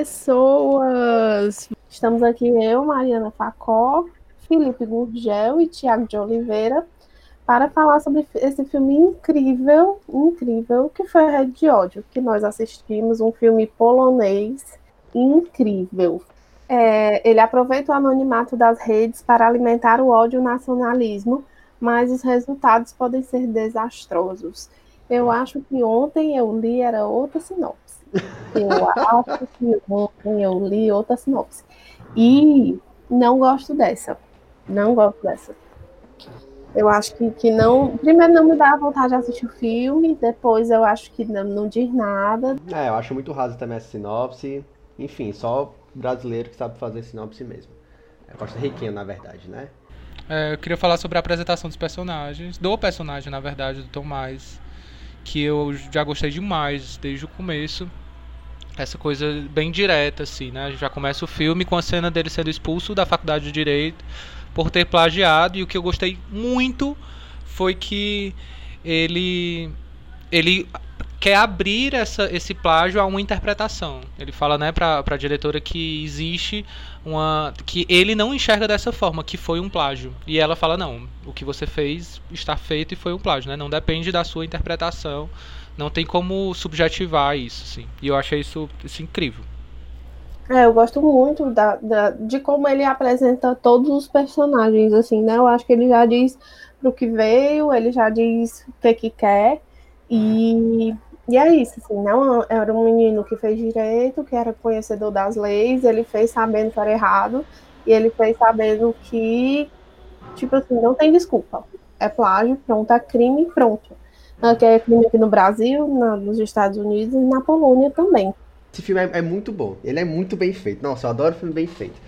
Pessoas! Estamos aqui eu, Mariana Facó, Felipe Gurgel e Tiago de Oliveira para falar sobre esse filme incrível, incrível, que foi Rede de Ódio, que nós assistimos, um filme polonês incrível. É, ele aproveita o anonimato das redes para alimentar o ódio e o nacionalismo, mas os resultados podem ser desastrosos. Eu acho que ontem eu li era outra sinopse. Eu acho que ontem eu li outra sinopse. E não gosto dessa. Não gosto dessa. Eu acho que, que não. Primeiro, não me dá vontade de assistir o filme, depois, eu acho que não, não diz nada. É, eu acho muito raso também essa sinopse. Enfim, só brasileiro que sabe fazer sinopse mesmo. É Costa Riquinha, na verdade, né? É, eu queria falar sobre a apresentação dos personagens, do personagem, na verdade, do Tomás, que eu já gostei demais desde o começo. Essa coisa bem direta, assim, né? Já começa o filme com a cena dele sendo expulso da faculdade de Direito por ter plagiado e o que eu gostei muito foi que ele ele quer abrir essa, esse plágio a uma interpretação. Ele fala, né, para a diretora que existe uma que ele não enxerga dessa forma, que foi um plágio. E ela fala, não, o que você fez está feito e foi um plágio, né? Não depende da sua interpretação, não tem como subjetivar isso, sim. E eu achei isso, isso incrível. É, eu gosto muito da, da, de como ele apresenta todos os personagens, assim, né? Eu acho que ele já diz pro que veio, ele já diz o que que quer, e, e é isso, assim, não era um menino que fez direito, que era conhecedor das leis, ele fez sabendo que era errado, e ele fez sabendo que, tipo assim, não tem desculpa. É plágio, pronto, é crime, pronto. Que é aqui no Brasil, na, nos Estados Unidos e na Polônia também. Esse filme é, é, muito bom. Ele é muito bem feito. Nossa, eu adoro filme bem feito.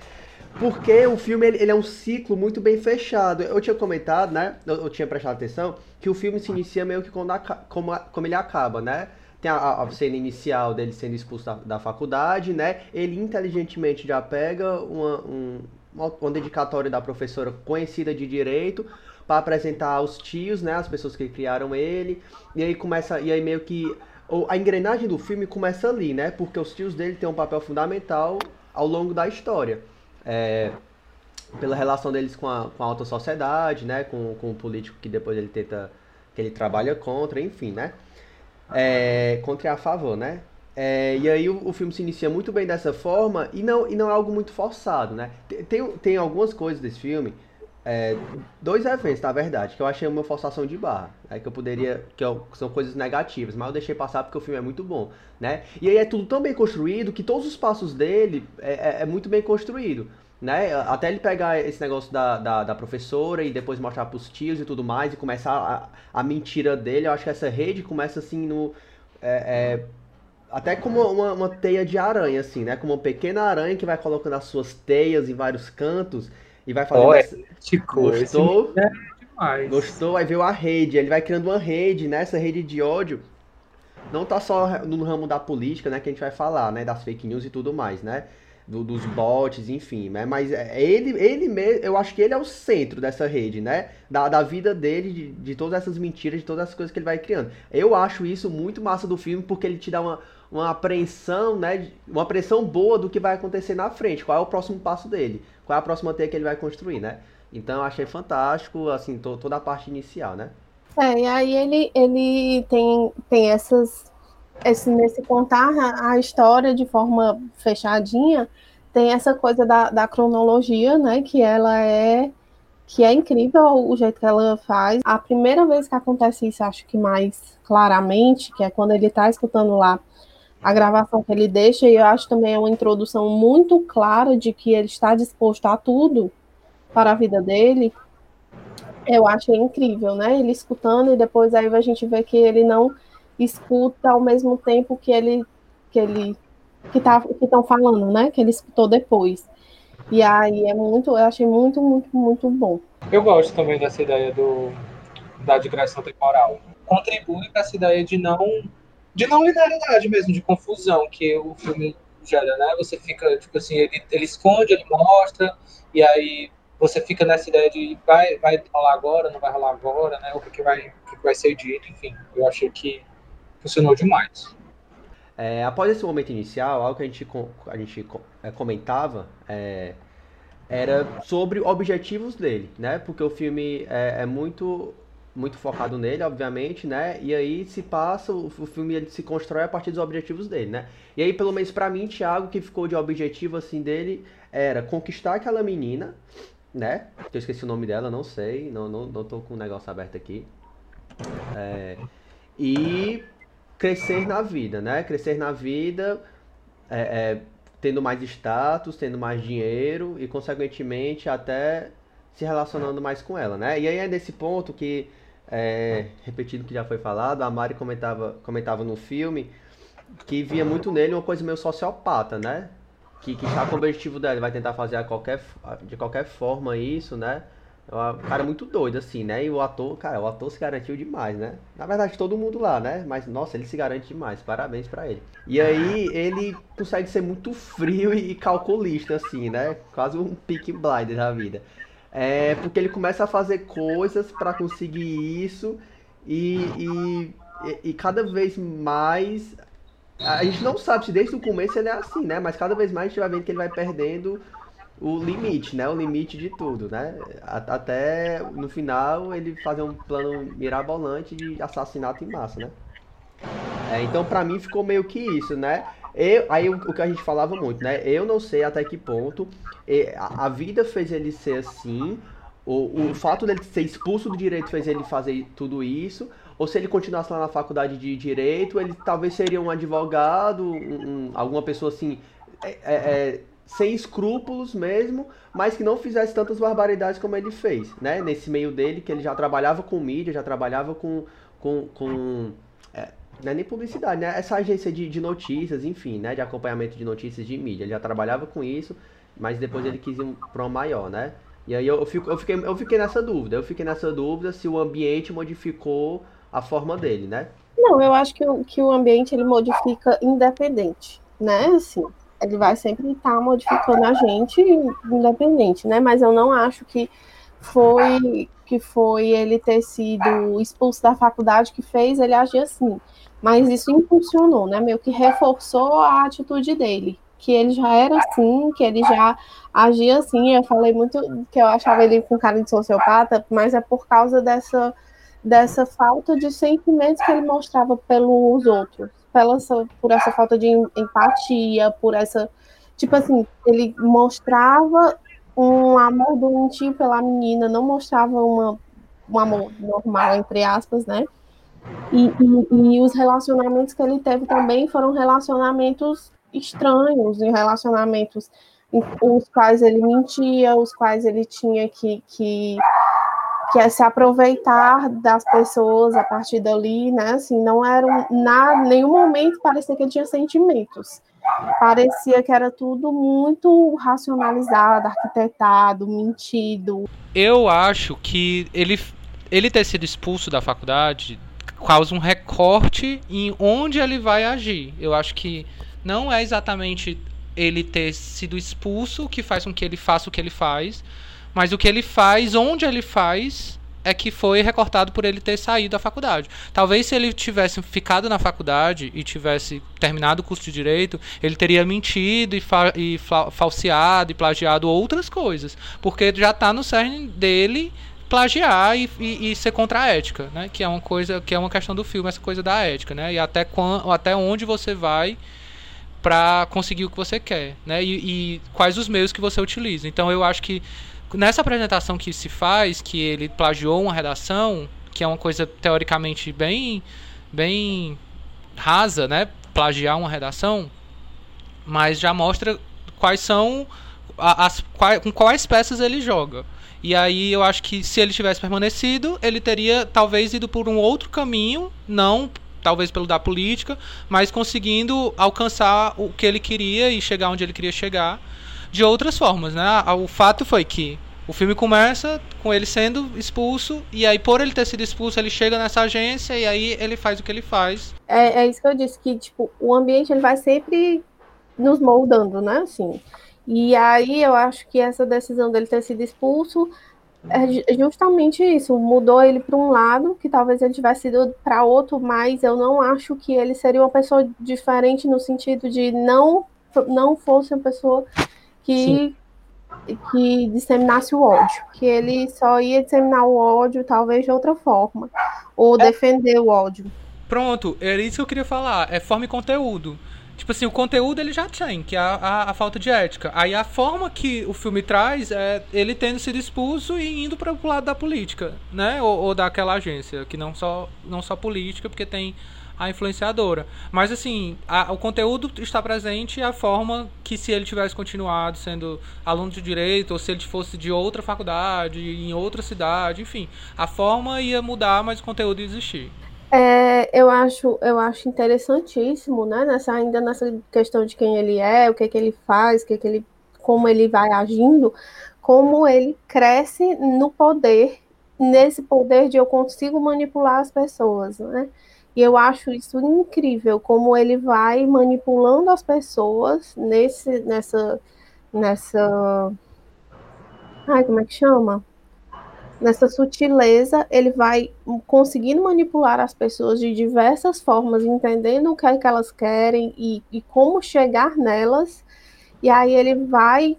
Porque o filme ele, ele é um ciclo muito bem fechado. Eu tinha comentado, né? Eu, eu, tinha prestado atenção que o filme se inicia meio que quando, como, como ele acaba, né? Tem a, a, cena inicial dele sendo expulso da, da, faculdade, né? Ele inteligentemente já pega uma, um, uma, uma dedicatória da professora conhecida de direito para apresentar aos tios, né? As pessoas que criaram ele. E aí começa. E aí meio que a engrenagem do filme começa ali, né? Porque os tios dele têm um papel fundamental ao longo da história. É, pela relação deles com a, com a alta sociedade, né? Com, com o político que depois ele tenta... que ele trabalha contra, enfim, né? É, contra e a favor, né? É, e aí o, o, filme se inicia muito bem dessa forma e não, e não é algo muito forçado, né? Tem, tem algumas coisas desse filme é, dois eventos, na verdade, que eu achei uma forçação de barra, né, que eu poderia, que eu, são coisas negativas, mas eu deixei passar porque o filme é muito bom, né? E aí é tudo tão bem construído que todos os passos dele é, é, é muito bem construído, né? Até ele pegar esse negócio da, da, da professora e depois mostrar pros tios e tudo mais e começar a, a mentira dele, eu acho que essa rede começa assim no... É, é, até como uma, uma teia de aranha, assim, né? Como uma pequena aranha que vai colocando as suas teias em vários cantos e vai fazendo. Oh, essa... Gostou? É Gostou? Aí veio a rede. Ele vai criando uma rede, né? Essa rede de ódio. Não tá só no ramo da política, né? Que a gente vai falar, né? Das fake news e tudo mais, né? Do, dos bots, enfim, né? Mas é, ele, ele mesmo, eu acho que ele é o centro dessa rede, né? Da, da vida dele, de, de todas essas mentiras, de todas as coisas que ele vai criando. Eu acho isso muito massa do filme, porque ele te dá uma, uma apreensão, né? Uma apreensão boa do que vai acontecer na frente, qual é o próximo passo dele qual é a próxima teia que ele vai construir, né? Então eu achei fantástico, assim, to, toda a parte inicial, né? É, e aí ele, ele tem, tem essas. Esse, nesse contar a história de forma fechadinha, tem essa coisa da, da cronologia, né? Que ela é que é incrível o jeito que ela faz. A primeira vez que acontece isso, acho que mais claramente, que é quando ele está escutando lá a gravação que ele deixa, e eu acho também é uma introdução muito clara de que ele está disposto a tudo para a vida dele. Eu achei incrível, né? Ele escutando e depois aí a gente vê que ele não escuta ao mesmo tempo que ele que ele que tá que estão falando, né? Que ele escutou depois. E aí é muito, eu achei muito, muito, muito bom. Eu gosto também dessa ideia do da digressão temporal. Contribui para essa ideia de não de não linearidade mesmo, de confusão que o filme gera, né? Você fica, tipo assim, ele, ele esconde, ele mostra, e aí você fica nessa ideia de vai, vai rolar agora, não vai rolar agora, né? O que, que, vai, o que vai ser dito, enfim. Eu achei que funcionou demais. É, após esse momento inicial, algo que a gente, a gente é, comentava é, era sobre objetivos dele, né? Porque o filme é, é, muito muito focado nele, obviamente, né? E aí se passa, o, o filme ele se constrói a partir dos objetivos dele, né? E aí, pelo menos para mim, Thiago, que ficou de objetivo assim dele era conquistar aquela menina, né? Eu esqueci o nome dela, não sei, não, não, não tô com o negócio aberto aqui. É, e crescer na vida, né? Crescer na vida, é, é, tendo mais status, tendo mais dinheiro e, consequentemente, até se relacionando mais com ela, né? E aí é nesse ponto que, é, repetindo o que já foi falado, a Mari comentava, comentava no filme que via muito nele uma coisa meio sociopata, né? Que, que está com o objetivo dela, vai tentar fazer qualquer, de qualquer forma isso, né? É um cara muito doido, assim, né? E o ator, cara, o ator se garantiu demais, né? Na verdade, todo mundo lá, né? Mas, nossa, ele se garante demais. Parabéns para ele. E aí, ele consegue ser muito frio e calculista, assim, né? Quase um pick blinder da vida. É porque ele começa a fazer coisas para conseguir isso e, e, e, cada vez mais. A gente não sabe se desde o começo ele é assim, né? Mas cada vez mais a gente vai vendo que ele vai perdendo o limite, né? O limite de tudo, né? Até no final ele fazer um plano mirabolante de assassinato em massa, né? É, então para mim ficou meio que isso, né? Eu, aí o, o, que a gente falava muito, né? Eu não sei até que ponto a, a vida fez ele ser assim, o, o fato dele ser expulso do direito fez ele fazer tudo isso, ou se ele continuasse lá na faculdade de direito, ele talvez seria um advogado, um, um, alguma pessoa assim. É, é, é sem escrúpulos mesmo, mas que não fizesse tantas barbaridades como ele fez, né? Nesse meio dele, que ele já trabalhava com mídia, já trabalhava com. com, com é, não é nem publicidade, né? Essa agência de, de notícias, enfim, né? De acompanhamento de notícias de mídia. Ele já trabalhava com isso, mas depois ele quis ir para uma maior, né? E aí eu, fico, eu, fiquei, eu fiquei nessa dúvida. Eu fiquei nessa dúvida se o ambiente modificou a forma dele, né? Não, eu acho que o, que o ambiente ele modifica independente, né? Assim, ele vai sempre estar tá modificando a gente, independente, né? Mas eu não acho que foi que foi ele ter sido expulso da faculdade que fez ele agir assim. Mas isso impulsionou, né? Meio que reforçou a atitude dele, que ele já era assim, que ele já agia assim. Eu falei muito que eu achava ele com cara de sociopata, mas é por causa dessa dessa falta de sentimentos que ele mostrava pelos outros pela essa, por essa falta de empatia, por essa. Tipo assim, ele mostrava um amor doentio pela menina, não mostrava uma, um amor normal, entre aspas, né? E, e, e, os relacionamentos que ele teve também foram relacionamentos estranhos, relacionamentos os quais ele mentia, os quais ele tinha que, que que é se aproveitar das pessoas a partir dali, né? Assim, não era na nenhum momento parecia que ele tinha sentimentos. Parecia que era tudo muito racionalizado, arquitetado, mentido. Eu acho que ele, ele ter sido expulso da faculdade causa um recorte em onde ele vai agir. Eu acho que não é exatamente ele ter sido expulso que faz com que ele faça o que ele faz, mas o que ele faz, onde ele faz, é que foi recortado por ele ter saído da faculdade. Talvez se ele tivesse ficado na faculdade e tivesse terminado o curso de direito, ele teria mentido e, fa e falseado e plagiado outras coisas, porque já está no cerne dele plagiar e, e, e, ser contra a ética, né? Que é uma coisa, que é uma questão do filme, essa coisa da ética, né? E até quando, até onde você vai para conseguir o que você quer, né? E, e quais os meios que você utiliza. Então eu acho que nessa apresentação que se faz, que ele plagiou uma redação, que é uma coisa teoricamente bem, bem rasa, né? Plagiar uma redação, mas já mostra quais são as, quais, com quais peças ele joga. E aí eu acho que se ele tivesse permanecido, ele teria talvez ido por um outro caminho, não talvez pelo da política, mas conseguindo alcançar o que ele queria e chegar onde ele queria chegar de outras formas, né? O fato foi que o filme começa com ele sendo expulso, e aí, por ele ter sido expulso, ele chega nessa agência e aí ele faz o que ele faz. É, é isso que eu disse, que tipo, o ambiente ele vai sempre nos moldando, né? Assim. E aí eu acho que essa decisão dele ter sido expulso é justamente isso, mudou ele para um lado, que talvez ele tivesse ido para outro, mas eu não acho que ele seria uma pessoa diferente no sentido de não não fosse uma pessoa que que disseminasse o ódio, que ele só ia disseminar o ódio talvez de outra forma, ou é. defender o ódio. Pronto, era isso que eu queria falar, é forma e conteúdo. Tipo assim, o conteúdo ele já tem, que é a, a, a, falta de ética. Aí a forma que o filme traz é ele tendo sido expulso e indo para o lado da política, né? Ou, ou, daquela agência, que não só, não só política, porque tem a influenciadora. Mas assim, a, o conteúdo está presente e a forma que se ele tivesse continuado sendo aluno de direito, ou se ele fosse de outra faculdade, em outra cidade, enfim, a forma ia mudar, mas o conteúdo ia existir. É, eu acho, eu acho interessantíssimo, né? Nessa, ainda nessa questão de quem ele é, o que, que ele faz, o que, que ele, como ele vai agindo, como ele cresce no poder, nesse poder de eu consigo manipular as pessoas, né? E eu acho isso incrível, como ele vai manipulando as pessoas nesse, nessa, nessa, ai, como é que chama? nessa sutileza, ele vai conseguindo manipular as pessoas de diversas formas, entendendo o que é que elas querem e, e como chegar nelas. E aí ele vai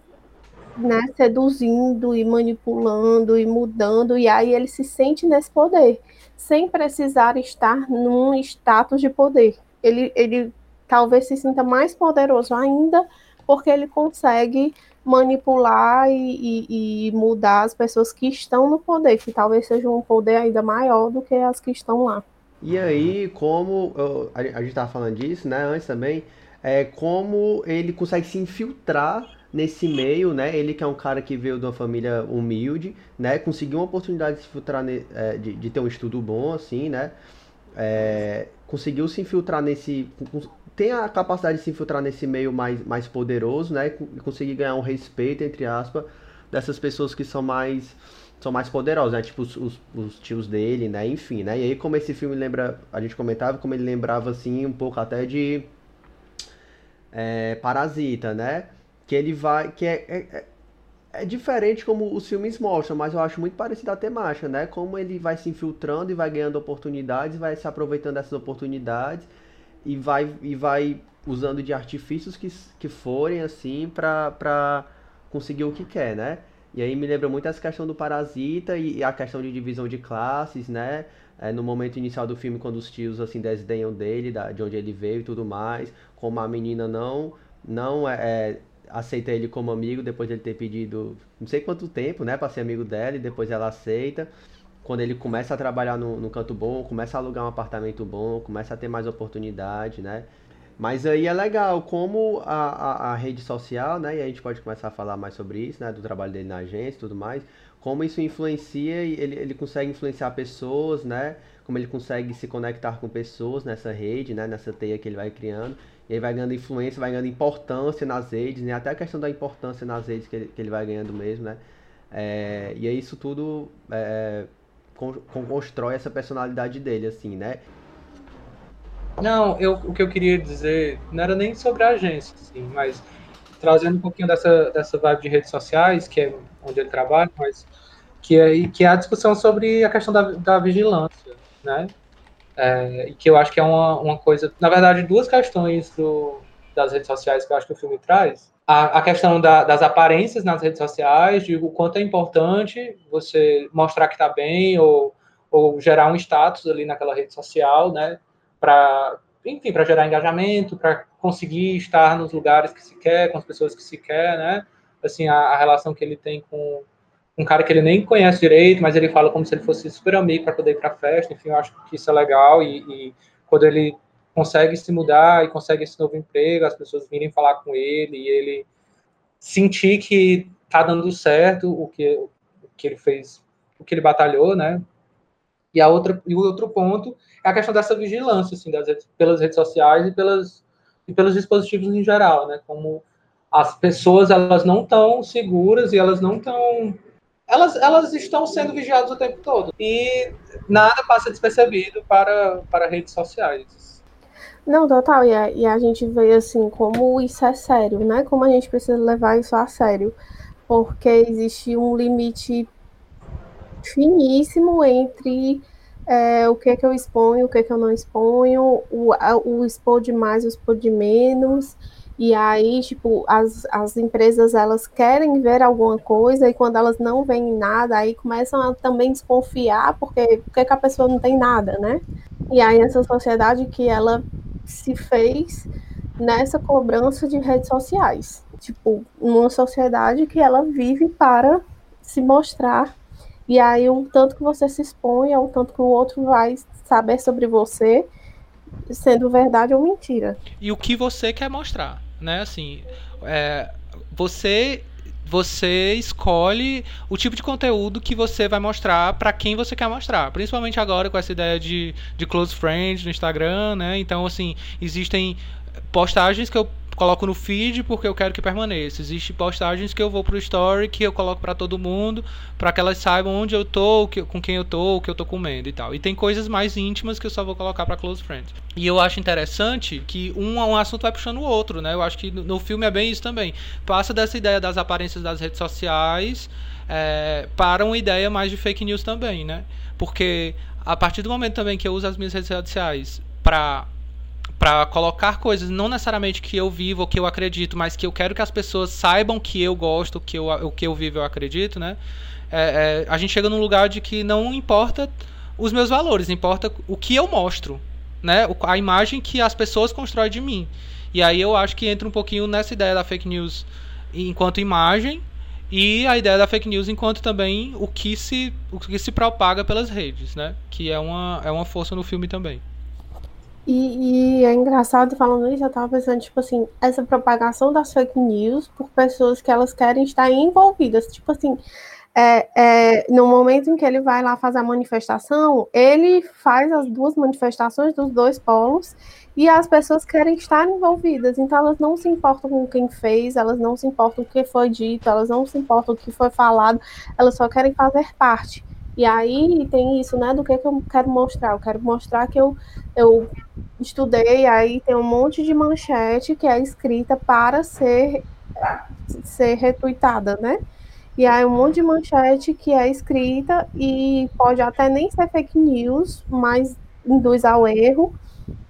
né, seduzindo e manipulando e mudando, e aí ele se sente nesse poder, sem precisar estar num status de poder. Ele, ele talvez se sinta mais poderoso ainda, porque ele consegue manipular e, e, e, mudar as pessoas que estão no poder, que talvez seja um poder ainda maior do que as que estão lá. E aí, como a, a gente estava falando disso, né, antes também, é como ele consegue se infiltrar nesse meio, né? Ele que é um cara que veio de uma família humilde, né? Conseguiu uma oportunidade de se infiltrar, é, de, de ter um estudo bom, assim, né? É, conseguiu se infiltrar nesse tem a capacidade de se infiltrar nesse meio mais, mais poderoso, né? E conseguir ganhar um respeito, entre aspas, dessas pessoas que são mais são mais poderosas, né? Tipo os, os, os, tios dele, né? Enfim, né? E aí como esse filme lembra, a gente comentava como ele lembrava assim um pouco até de é, Parasita, né? Que ele vai, que é, é, é, é diferente como os filmes mostram, mas eu acho muito parecido a temática, né? Como ele vai se infiltrando e vai ganhando oportunidades, vai se aproveitando dessas oportunidades e vai, e vai usando de artifícios que, que forem assim para conseguir o que quer, né? E aí me lembra muito essa questão do parasita e, e a questão de divisão de classes, né? É, no momento inicial do filme, quando os tios assim desdenham dele, da, de onde ele veio e tudo mais, como a menina não não é, é aceita ele como amigo depois de ele ter pedido não sei quanto tempo, né, para ser amigo dela, e depois ela aceita quando ele começa a trabalhar no, no canto bom, começa a alugar um apartamento bom, começa a ter mais oportunidade, né? Mas aí é legal como a, a, a, rede social, né? E a gente pode começar a falar mais sobre isso, né? Do trabalho dele na agência e tudo mais. Como isso influencia e ele, ele consegue influenciar pessoas, né? Como ele consegue se conectar com pessoas nessa rede, né? Nessa teia que ele vai criando. E ele vai ganhando influência, vai ganhando importância nas redes, né? Até a questão da importância nas redes que ele, que ele vai ganhando mesmo, né? É, e é isso tudo... É, constrói essa personalidade dele, assim, né? Não, eu, o que eu queria dizer não era nem sobre a agência, assim, mas trazendo um pouquinho dessa, dessa vibe de redes sociais, que é onde ele trabalha, mas que é, que é a discussão sobre a questão da, da vigilância, né? É, que eu acho que é uma, uma coisa, na verdade, duas questões do, das redes sociais que eu acho que o filme traz, a, a questão da, das aparências nas redes sociais, de o quanto é importante você mostrar que está bem ou, ou gerar um status ali naquela rede social, né? Para, enfim, para gerar engajamento, para conseguir estar nos lugares que se quer, com as pessoas que se quer, né? Assim, a, a relação que ele tem com um cara que ele nem conhece direito, mas ele fala como se ele fosse super amigo para poder ir para a festa. Enfim, eu acho que isso é legal e, e quando ele consegue se mudar e consegue esse novo emprego, as pessoas virem falar com ele e ele sentir que tá dando certo o que, o que ele fez, o que ele batalhou, né? E a outra e o outro ponto é a questão dessa vigilância, assim, redes, pelas redes sociais e pelas e pelos dispositivos em geral, né? Como as pessoas elas não estão seguras e elas não estão elas, elas estão sendo vigiadas o tempo todo e nada passa despercebido para para redes sociais não, total, e a, e a gente vê assim como isso é sério, né? Como a gente precisa levar isso a sério. Porque existe um limite finíssimo entre é, o que é que eu exponho, o que é que eu não exponho, o, o expor de mais, o expor de menos. E aí, tipo, as, as empresas elas querem ver alguma coisa e quando elas não veem nada, aí começam a também desconfiar porque, porque que a pessoa não tem nada, né? E aí essa sociedade que ela se fez nessa cobrança de redes sociais. Tipo, numa sociedade que ela vive para se mostrar. E aí, o tanto que você se expõe, é o tanto que o outro vai saber sobre você, sendo verdade ou mentira. E o que você quer mostrar, né? Assim, é, você você escolhe o tipo de conteúdo que você vai mostrar para quem você quer mostrar. Principalmente agora com essa ideia de, de close friends no Instagram, né? Então, assim, existem postagens que eu coloco no feed porque eu quero que permaneça. Existem postagens que eu vou pro story que eu coloco para todo mundo, para que elas saibam onde eu tô, com quem eu tô, o que eu tô comendo e tal. E tem coisas mais íntimas que eu só vou colocar para close friends. E eu acho interessante que um, um assunto vai puxando o outro, né? Eu acho que no, no filme é bem isso também. Passa dessa ideia das aparências das redes sociais é, para uma ideia mais de fake news também, né? Porque a partir do momento também que eu uso as minhas redes sociais para para colocar coisas não necessariamente que eu vivo ou que eu acredito, mas que eu quero que as pessoas saibam que eu gosto, que eu, o que eu vivo eu acredito, né? É, é, a gente chega num lugar de que não importa os meus valores, importa o que eu mostro, né? A imagem que as pessoas constroem de mim. E aí eu acho que entra um pouquinho nessa ideia da fake news enquanto imagem e a ideia da fake news enquanto também o que se, o que se propaga pelas redes, né? Que é uma, é uma força no filme também. E, e, é engraçado falando isso, eu tava pensando, tipo assim, essa propagação das fake news por pessoas que elas querem estar envolvidas. Tipo assim, é, é, no momento em que ele vai lá fazer a manifestação, ele faz as duas manifestações dos dois polos e as pessoas querem estar envolvidas. Então elas não se importam com quem fez, elas não se importam com o que foi dito, elas não se importam com o que foi falado, elas só querem fazer parte. E aí tem isso, né? Do que, que eu quero mostrar. Eu quero mostrar que eu, eu estudei, aí tem um monte de manchete que é escrita para ser, ser retuitada, né? E aí um monte de manchete que é escrita e pode até nem ser fake news, mas induz ao erro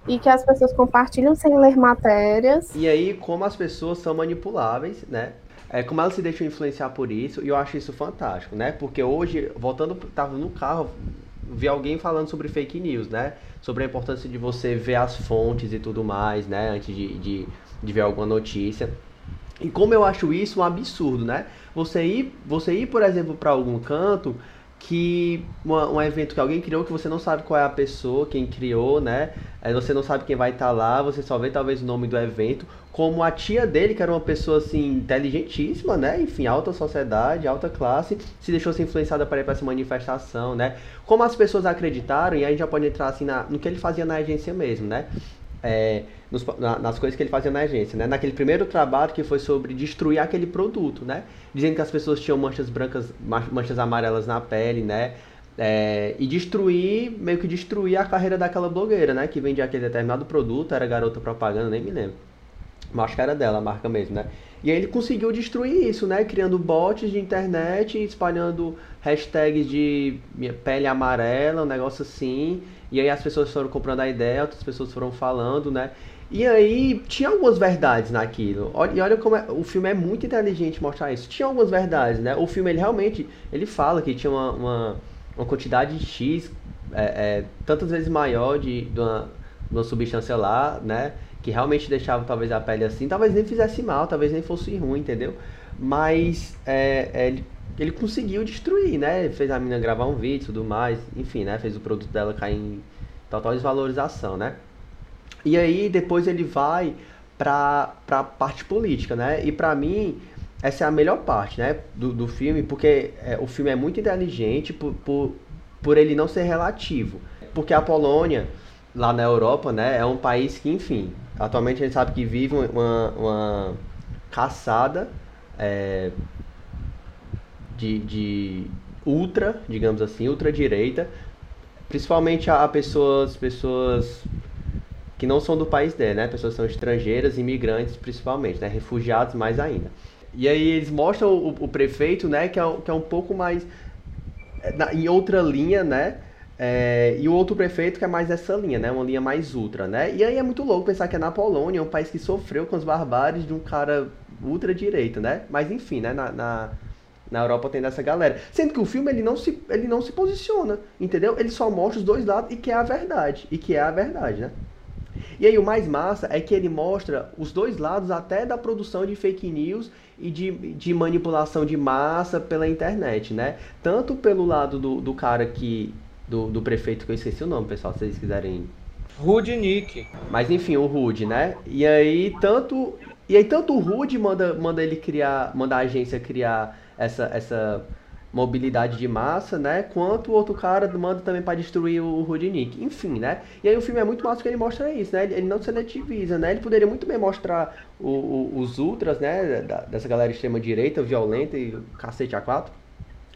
e que as pessoas compartilham sem ler matérias. E aí, como as pessoas são manipuláveis, né? É, como ela se deixou influenciar por isso, e eu acho isso fantástico, né? Porque hoje, voltando, tava no carro, vi alguém falando sobre fake news, né? Sobre a importância de você ver as fontes e tudo mais, né? Antes de, de, de ver alguma notícia. E como eu acho isso um absurdo, né? Você ir, você ir por exemplo, para algum canto que uma, um evento que alguém criou que você não sabe qual é a pessoa, quem criou, né? Você não sabe quem vai estar tá lá, você só vê talvez o nome do evento, como a tia dele, que era uma pessoa assim inteligentíssima, né? Enfim, alta sociedade, alta classe, se deixou ser influenciada para ir para essa manifestação, né? Como as pessoas acreditaram, e aí a gente já pode entrar assim na, no que ele fazia na agência mesmo, né? É, nos, na, nas coisas que ele fazia na agência, né? Naquele primeiro trabalho que foi sobre destruir aquele produto, né? Dizendo que as pessoas tinham manchas brancas, manchas amarelas na pele, né? É, e destruir, meio que destruir a carreira daquela blogueira, né? Que vendia aquele determinado produto, era garota propaganda, nem me lembro. Acho que era dela, a marca mesmo, né? E aí ele conseguiu destruir isso, né? Criando bots de internet, espalhando hashtags de pele amarela, um negócio assim. E aí as pessoas foram comprando a ideia, outras pessoas foram falando, né? E aí tinha algumas verdades naquilo. E olha como é, o filme é muito inteligente mostrar isso. Tinha algumas verdades, né? O filme ele realmente ele fala que tinha uma, uma, uma quantidade de X é, é, tantas vezes maior de, de, uma, de uma substância lá, né? Que realmente deixava talvez a pele assim, talvez nem fizesse mal, talvez nem fosse ruim, entendeu? Mas é, é, ele, ele conseguiu destruir, né? Fez a menina gravar um vídeo e tudo mais, enfim, né? Fez o produto dela cair em total desvalorização, né? E aí depois ele vai pra, pra parte política, né? E pra mim, essa é a melhor parte, né? Do, do filme, porque é, o filme é muito inteligente por, por, por ele não ser relativo. Porque a Polônia, lá na Europa, né? É um país que, enfim, Atualmente a gente sabe que vive uma, uma caçada é, de, de ultra, digamos assim, ultradireita, principalmente a, pessoas, pessoas que não são do país dele, né? Pessoas que são estrangeiras, imigrantes principalmente, né? Refugiados mais ainda. E aí eles mostram o, o prefeito, né? Que é, que é um pouco mais na, em outra linha, né? É, e o outro prefeito que é mais essa linha, né? Uma linha mais ultra, né? E aí é muito louco pensar que é na Polônia, um país que sofreu com os barbáries de um cara ultra-direita, né? Mas enfim, né? Na, na, na, Europa tem dessa galera. Sendo que o filme ele não, se, ele não se posiciona, entendeu? Ele só mostra os dois lados e que é a verdade. E que é a verdade, né? E aí o mais massa é que ele mostra os dois lados até da produção de fake news e de, de manipulação de massa pela internet, né? Tanto pelo lado do, do cara que do, do prefeito, que eu esqueci o nome, pessoal, se vocês quiserem. Rudnick. Mas enfim, o Rude, né? E aí tanto. E aí tanto o Rude manda, manda ele criar. Manda a agência criar essa, essa mobilidade de massa, né? Quanto o outro cara manda também para destruir o Rudnick. Enfim, né? E aí o filme é muito massa que ele mostra isso, né? Ele, ele não seletiviza, né? Ele poderia muito bem mostrar o, o, os ultras, né? Da, dessa galera extrema direita, violenta e cacete a quatro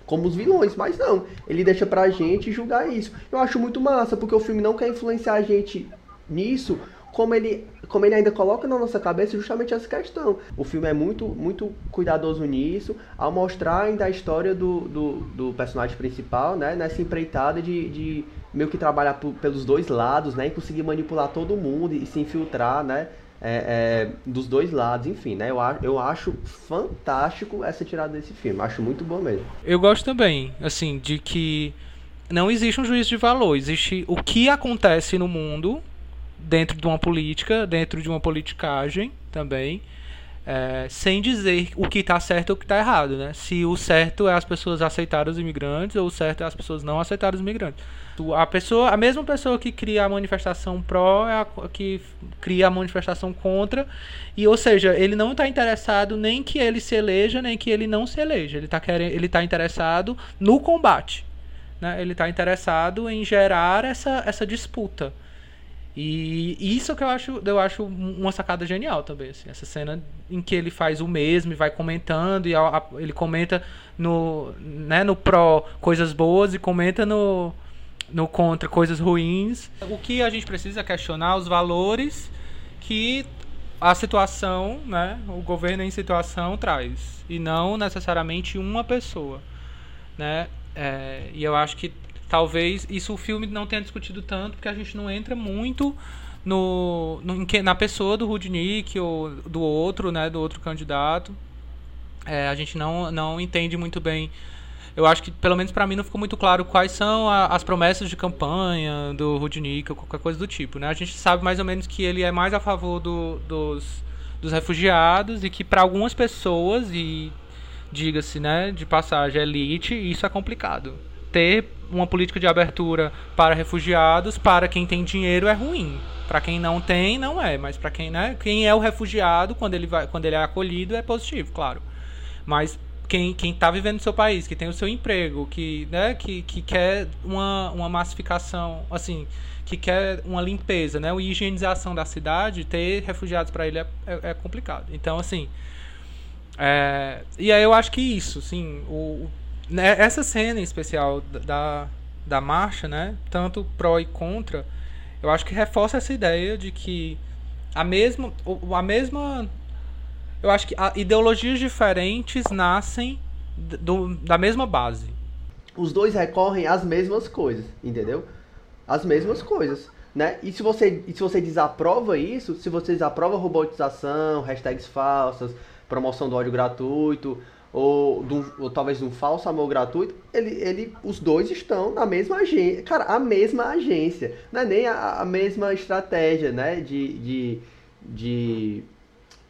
como os vilões, mas não, ele deixa pra gente julgar isso. Eu acho muito massa, porque o filme não quer influenciar a gente nisso, como ele, como ele ainda coloca na nossa cabeça justamente essa questão. O filme é muito, muito cuidadoso nisso, ao mostrar ainda a história do, do, do personagem principal, né, nessa empreitada de, de meio que trabalhar pelos dois lados, né, e conseguir manipular todo mundo e se infiltrar, né, é, é, dos dois lados, enfim, né? Eu, eu acho fantástico essa tirada desse filme, acho muito bom mesmo. Eu gosto também, assim, de que não existe um juízo de valor, existe o que acontece no mundo dentro de uma política, dentro de uma politicagem também, é, sem dizer o que está certo ou o que está errado, né? Se o certo é as pessoas aceitarem os imigrantes ou o certo é as pessoas não aceitarem os imigrantes. A pessoa, a mesma pessoa que cria a manifestação pró é a que cria a manifestação contra, e ou seja, ele não está interessado nem que ele se eleja nem que ele não se eleja. Ele está querendo, ele está interessado no combate, né? Ele está interessado em gerar essa essa disputa. E isso que eu acho, eu acho uma sacada genial também, assim, essa cena em que ele faz o mesmo e vai comentando e a, a, ele comenta no, né, no pró coisas boas e comenta no no contra coisas ruins. O que a gente precisa questionar os valores que a situação, né, o governo em situação traz e não necessariamente uma pessoa, né? É, e eu acho que talvez isso o filme não tenha discutido tanto, porque a gente não entra muito no, no na pessoa do Rudnick ou do outro, né, do outro candidato. É, a gente não, não entende muito bem. Eu acho que, pelo menos para mim, não ficou muito claro quais são a, as promessas de campanha do Rudnick ou qualquer coisa do tipo. Né? A gente sabe mais ou menos que ele é mais a favor do, dos, dos refugiados e que para algumas pessoas, e diga-se né, de passagem, elite, isso é complicado. Ter uma política de abertura para refugiados, para quem tem dinheiro é ruim. Para quem não tem, não é, mas para quem, né, quem é o refugiado, quando ele vai, quando ele é acolhido, é positivo, claro. Mas quem quem está vivendo no seu país, que tem o seu emprego, que, né, que, que quer uma, uma massificação, assim, que quer uma limpeza, né, uma higienização da cidade, ter refugiados para ele é, é, é, complicado. Então, assim, é, e aí eu acho que isso, assim, o, essa cena em especial da, da marcha, né, tanto pró e contra, eu acho que reforça essa ideia de que a mesma, a mesma, eu acho que ideologias diferentes nascem do, da mesma base. Os dois recorrem às mesmas coisas, entendeu? As mesmas coisas. Né? E se você, e se você desaprova isso, se você desaprova robotização, hashtags falsas, promoção do ódio gratuito, ou, do, ou talvez de um falso amor gratuito, ele, ele, os dois estão na mesma agência. Cara, a mesma agência. Não é nem a, a mesma estratégia, né? De, de, de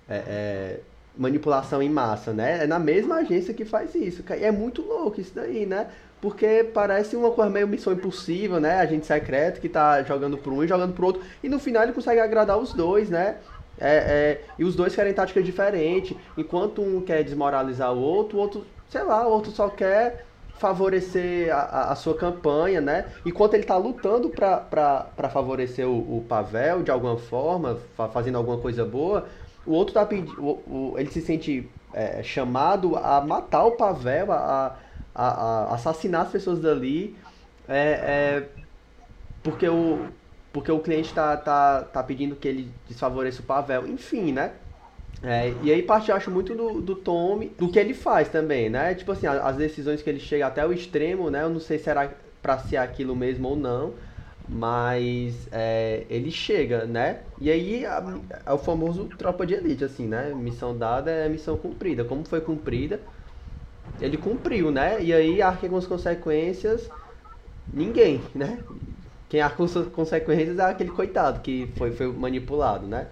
é, é, manipulação em massa, né? É na mesma agência que faz isso. E é muito louco isso daí, né? Porque parece uma coisa meio missão impossível, né? Agente secreto que tá jogando por um e jogando pro outro. E no final ele consegue agradar os dois, né? É, é, e os dois querem táticas diferentes. Enquanto um quer desmoralizar o outro, o outro, sei lá, o outro só quer favorecer a, a sua campanha, né? Enquanto ele está lutando para favorecer o, o, Pavel de alguma forma, fa fazendo alguma coisa boa, o outro tá pedindo, ele se sente é, chamado a matar o Pavel, a, a, a assassinar as pessoas dali, é, é porque o, porque o cliente tá, tá, tá pedindo que ele desfavoreça o Pavel. Enfim, né? É, e aí parte, eu acho, muito do, do Tommy, do que ele faz também, né? Tipo assim, as decisões que ele chega até o extremo, né? Eu não sei se era pra ser aquilo mesmo ou não, mas é, ele chega, né? E aí é o famoso tropa de elite, assim, né? Missão dada é missão cumprida. Como foi cumprida, ele cumpriu, né? E aí arca com as consequências, ninguém, né? Quem arca com as consequências é aquele coitado que foi, foi manipulado, né?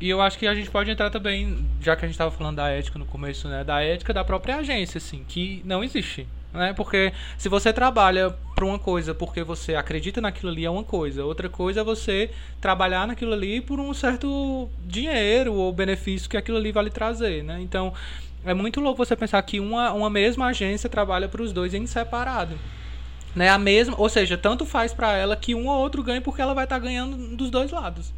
E eu acho que a gente pode entrar também, já que a gente estava falando da ética no começo, né? Da ética da própria agência, assim, que não existe. Né? Porque se você trabalha para uma coisa porque você acredita naquilo ali é uma coisa, outra coisa é você trabalhar naquilo ali por um certo dinheiro ou benefício que aquilo ali vai lhe trazer, né? Então é muito louco você pensar que uma, uma mesma agência trabalha para os dois em separado. Né, a mesma, ou seja, tanto faz para ela que um ou outro ganhe porque ela vai estar tá ganhando dos dois lados.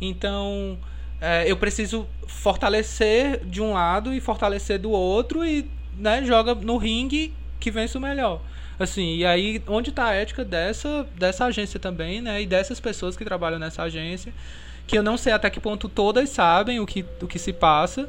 Então, é, eu preciso fortalecer de um lado e fortalecer do outro e né, joga no ringue que vence o melhor. Assim, e aí onde está a ética dessa, dessa agência também, né? E dessas pessoas que trabalham nessa agência, que eu não sei até que ponto todas sabem o que, o que se passa,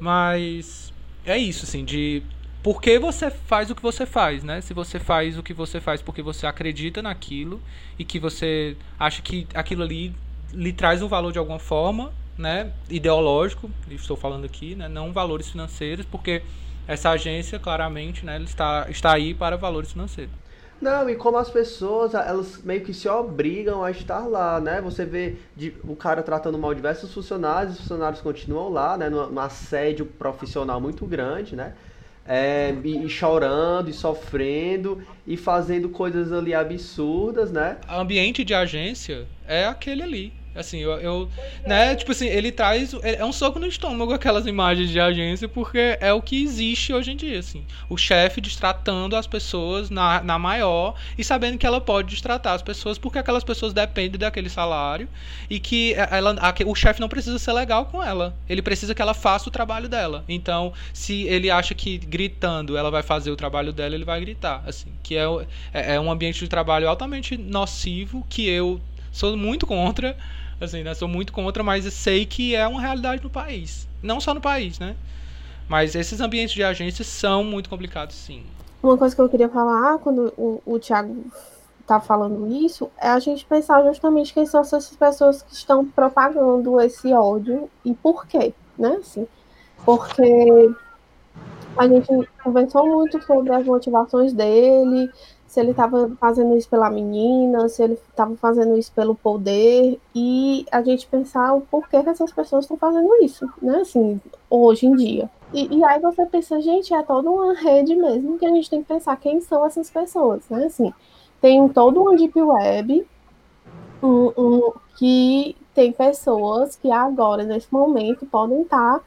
mas é isso, assim, de por que você faz o que você faz, né? Se você faz o que você faz porque você acredita naquilo e que você acha que aquilo ali lhe traz um valor de alguma forma, né? Ideológico, estou falando aqui, né? Não valores financeiros, porque essa agência claramente né, está, está aí para valores financeiros. Não, e como as pessoas, elas meio que se obrigam a estar lá, né? Você vê de, o cara tratando mal diversos funcionários, os funcionários continuam lá, né? Num, assédio profissional muito grande, né? É, e, e, chorando, e sofrendo, e fazendo coisas ali absurdas, né? O ambiente de agência é aquele ali. Assim, eu, eu, Né? Tipo assim, ele traz. É um soco no estômago aquelas imagens de agência, porque é o que existe hoje em dia, assim. O chefe destratando as pessoas na, na maior e sabendo que ela pode destratar as pessoas porque aquelas pessoas dependem daquele salário e que ela, a, o chefe não precisa ser legal com ela. Ele precisa que ela faça o trabalho dela. Então, se ele acha que gritando ela vai fazer o trabalho dela, ele vai gritar. Assim, que é, é, é um ambiente de trabalho altamente nocivo que eu sou muito contra Assim, né? Sou muito contra, mas sei que é uma realidade no país. Não só no país, né? Mas esses ambientes de agência são muito complicados, sim. Uma coisa que eu queria falar quando o, o Thiago tá falando isso é a gente pensar justamente quem são essas pessoas que estão propagando esse ódio e por quê, né? Assim, porque a gente conversou muito sobre as motivações dele, se ele estava fazendo isso pela menina, se ele estava fazendo isso pelo poder, e a gente pensar o porquê que essas pessoas estão fazendo isso, né? Assim, hoje em dia. E, e, aí você pensa, gente, é toda uma rede mesmo que a gente tem que pensar quem são essas pessoas, né? Assim, tem todo um deep web um, um, que tem pessoas que agora, nesse momento, podem estar tá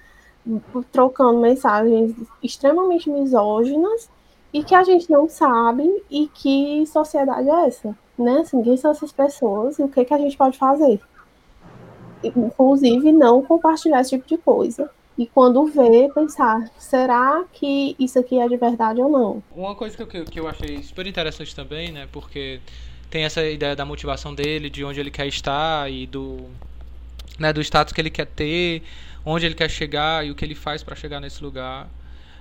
trocando mensagens extremamente misóginas e que a gente não sabe e que sociedade é essa, né? Assim, quem são essas pessoas e o que, que a gente pode fazer? Inclusive, não compartilhar esse tipo de coisa. E quando vê, pensar, será que isso aqui é de verdade ou não? Uma coisa que eu, que eu achei super interessante também, né? Porque tem essa ideia da motivação dele, de onde ele quer estar e do, né, do status que ele quer ter, onde ele quer chegar e o que ele faz para chegar nesse lugar.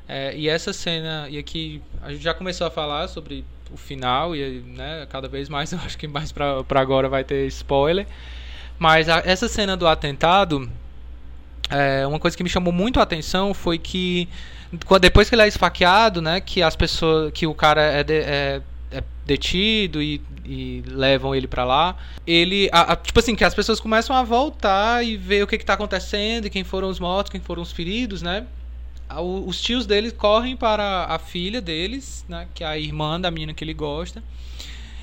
É, e essa cena, e aqui a gente já começou a falar sobre o final, e né, cada vez mais, eu acho que mais pra, pra agora vai ter spoiler. Mas a, essa cena do atentado, é, uma coisa que me chamou muito a atenção foi que depois que ele é esfaqueado, né, que as pessoas, que o cara é, de, é, é detido e, e, levam ele para lá, ele, a, a, tipo assim, que as pessoas começam a voltar e ver o que está acontecendo, quem foram os mortos, quem foram os feridos, né? Os tios deles correm para a filha deles, né, que é a irmã da menina que ele gosta.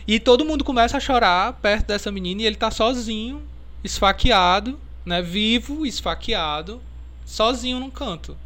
E todo mundo começa a chorar perto dessa menina e ele tá sozinho, esfaqueado, né, vivo, esfaqueado, sozinho num canto.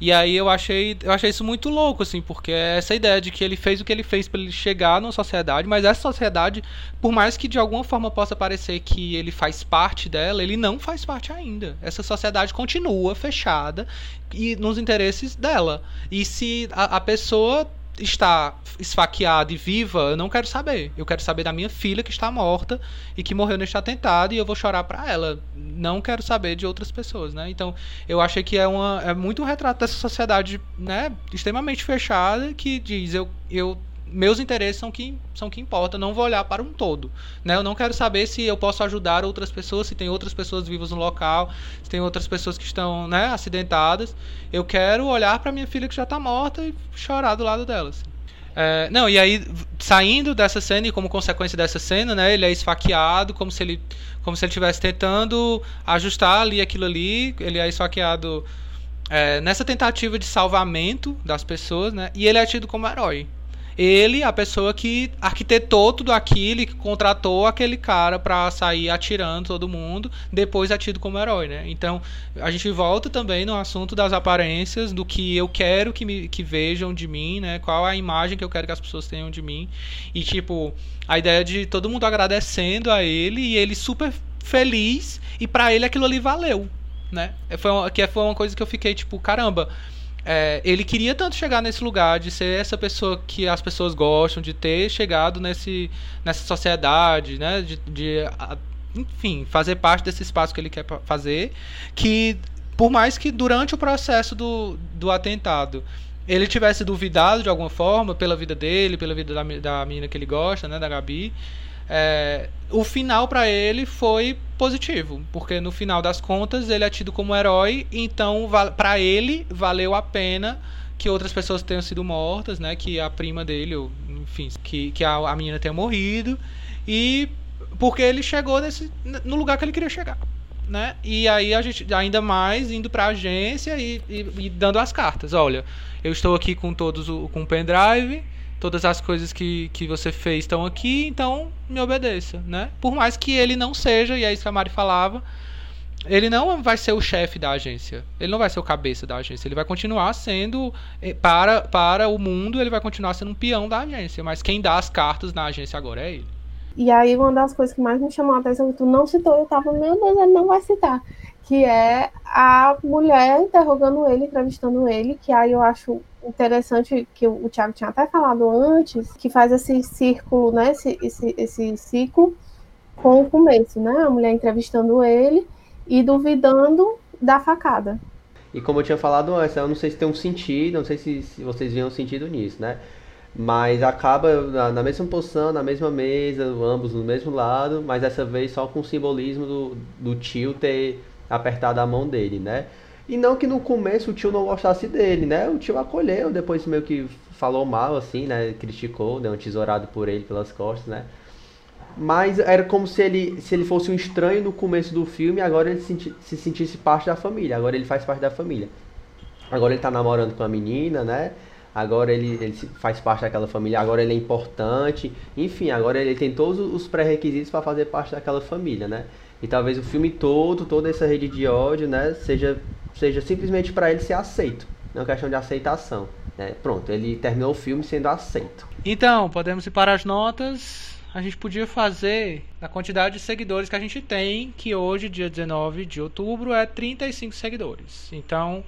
E aí eu achei, eu achei isso muito louco, assim, porque é essa ideia de que ele fez o que ele fez para ele chegar numa sociedade, mas essa sociedade, por mais que de alguma forma possa parecer que ele faz parte dela, ele não faz parte ainda. Essa sociedade continua fechada e nos interesses dela. E se a, a pessoa está esfaqueada e viva, eu não quero saber. Eu quero saber da minha filha que está morta e que morreu neste atentado e eu vou chorar para ela. Não quero saber de outras pessoas, né? Então, eu achei que é uma é muito um retrato dessa sociedade, né, extremamente fechada que diz eu eu meus interesses são que são que importa, não vou olhar para um todo, né? Eu não quero saber se eu posso ajudar outras pessoas, se tem outras pessoas vivas no local, se tem outras pessoas que estão, né, acidentadas. Eu quero olhar para minha filha que já está morta e chorar do lado delas. Assim. É, não, e aí saindo dessa cena e como consequência dessa cena, né, ele é esfaqueado como se ele como se ele estivesse tentando ajustar ali aquilo ali, ele é esfaqueado é, nessa tentativa de salvamento das pessoas, né? E ele é tido como herói ele, a pessoa que arquitetou tudo aquilo e que contratou aquele cara para sair atirando todo mundo, depois é tido como herói, né? Então, a gente volta também no assunto das aparências, do que eu quero que, me, que vejam de mim, né? Qual a imagem que eu quero que as pessoas tenham de mim. E, tipo, a ideia de todo mundo agradecendo a ele e ele super feliz e para ele aquilo ali valeu, né? Foi uma, que foi uma coisa que eu fiquei, tipo, caramba é, ele queria tanto chegar nesse lugar de ser essa pessoa que as pessoas gostam, de ter chegado nesse, nessa sociedade, né? De, de a, enfim, fazer parte desse espaço que ele quer fazer. Que, por mais que durante o processo do, do atentado ele tivesse duvidado de alguma forma pela vida dele, pela vida da, da menina que ele gosta, né? Da Gabi é, o final para ele foi positivo, porque no final das contas ele é tido como herói, então para ele valeu a pena que outras pessoas tenham sido mortas, né? Que a prima dele, ou, enfim, que, que a, a menina tenha morrido e porque ele chegou nesse, no lugar que ele queria chegar, né? E aí a gente ainda mais indo para a agência e, e, e, dando as cartas, olha, eu estou aqui com todos o com o pendrive todas as coisas que, que você fez estão aqui, então me obedeça, né? Por mais que ele não seja, e é isso que a Mari falava, ele não vai ser o chefe da agência, ele não vai ser o cabeça da agência, ele vai continuar sendo, eh, para, para o mundo, ele vai continuar sendo um peão da agência, mas quem dá as cartas na agência agora é ele. E aí, uma das coisas que mais me chamou a atenção, que tu não citou, eu tava, meu Deus, ele não vai citar, que é a mulher interrogando ele, entrevistando ele, que aí eu acho interessante que o Thiago tinha até falado antes, que faz esse círculo, né, esse, esse, esse ciclo com o começo, né, a mulher entrevistando ele e duvidando da facada. E como eu tinha falado antes, eu não sei se tem um sentido, não sei se, se vocês viam sentido nisso, né? Mas acaba na, na, mesma posição, na mesma mesa, ambos no mesmo lado, mas dessa vez só com o simbolismo do, do tio ter apertado a mão dele, né? E não que no começo o tio não gostasse dele, né? O tio acolheu, depois meio que falou mal, assim, né? Criticou, deu um tesourado por ele pelas costas, né? Mas era como se ele, se ele fosse um estranho no começo do filme, agora ele se, se sentisse parte da família. Agora ele faz parte da família. Agora ele tá namorando com a menina, né? Agora ele, ele faz parte daquela família, agora ele é importante. Enfim, agora ele tem todos os pré-requisitos para fazer parte daquela família, né? E talvez o filme todo, toda essa rede de ódio, né, seja seja simplesmente para ele ser aceito. Não é uma questão de aceitação. Né? Pronto, ele terminou o filme sendo aceito. Então, podemos ir para as notas. A gente podia fazer a quantidade de seguidores que a gente tem, que hoje, dia 19 de outubro, é 35 seguidores. Então,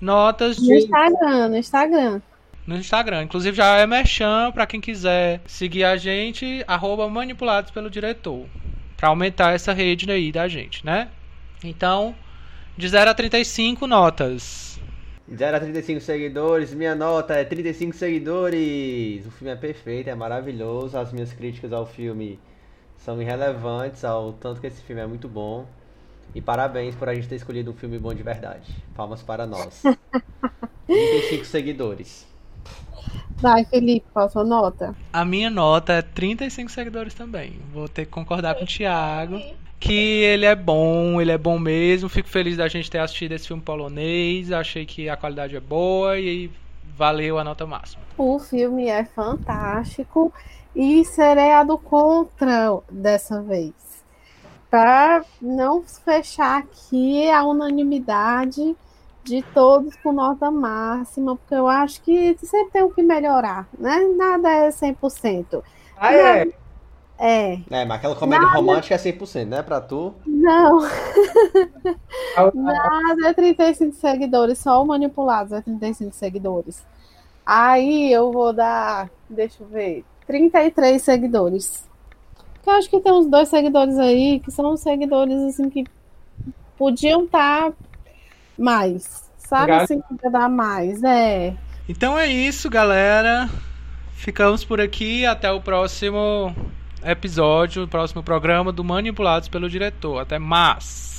notas de. No Instagram, no Instagram. No Instagram. Inclusive já é merchan para quem quiser seguir a gente, arroba manipulados pelo diretor. Para aumentar essa rede aí da gente, né? Então, de 0 a 35 notas. 0 a 35 seguidores, minha nota é 35 seguidores. O filme é perfeito, é maravilhoso. As minhas críticas ao filme são irrelevantes ao tanto que esse filme é muito bom. E parabéns por a gente ter escolhido um filme bom de verdade. Palmas para nós. 35 seguidores. Vai, Felipe, qual a sua nota? A minha nota é 35 seguidores também. Vou ter que concordar com o Thiago que ele é bom, ele é bom mesmo. Fico feliz da gente ter assistido esse filme polonês. Achei que a qualidade é boa e valeu a nota máxima. O filme é fantástico e serei a do contra dessa vez. Para não fechar aqui a unanimidade de todos com nota máxima, porque eu acho que sempre tem o que melhorar, né? Nada é 100%. Ah, é? É. É, mas aquela comédia Nada... romântica é 100%, né? Pra tu? Não. Nada é 35 seguidores, só o Manipulados é 35 seguidores. Aí eu vou dar, deixa eu ver, 33 seguidores. Eu acho que tem uns dois seguidores aí que são seguidores assim que podiam estar tá mais. Sabe Graças. assim, dar mais, é. Então é isso, galera. Ficamos por aqui. Até o próximo episódio, o próximo programa do Manipulados pelo Diretor. Até mais!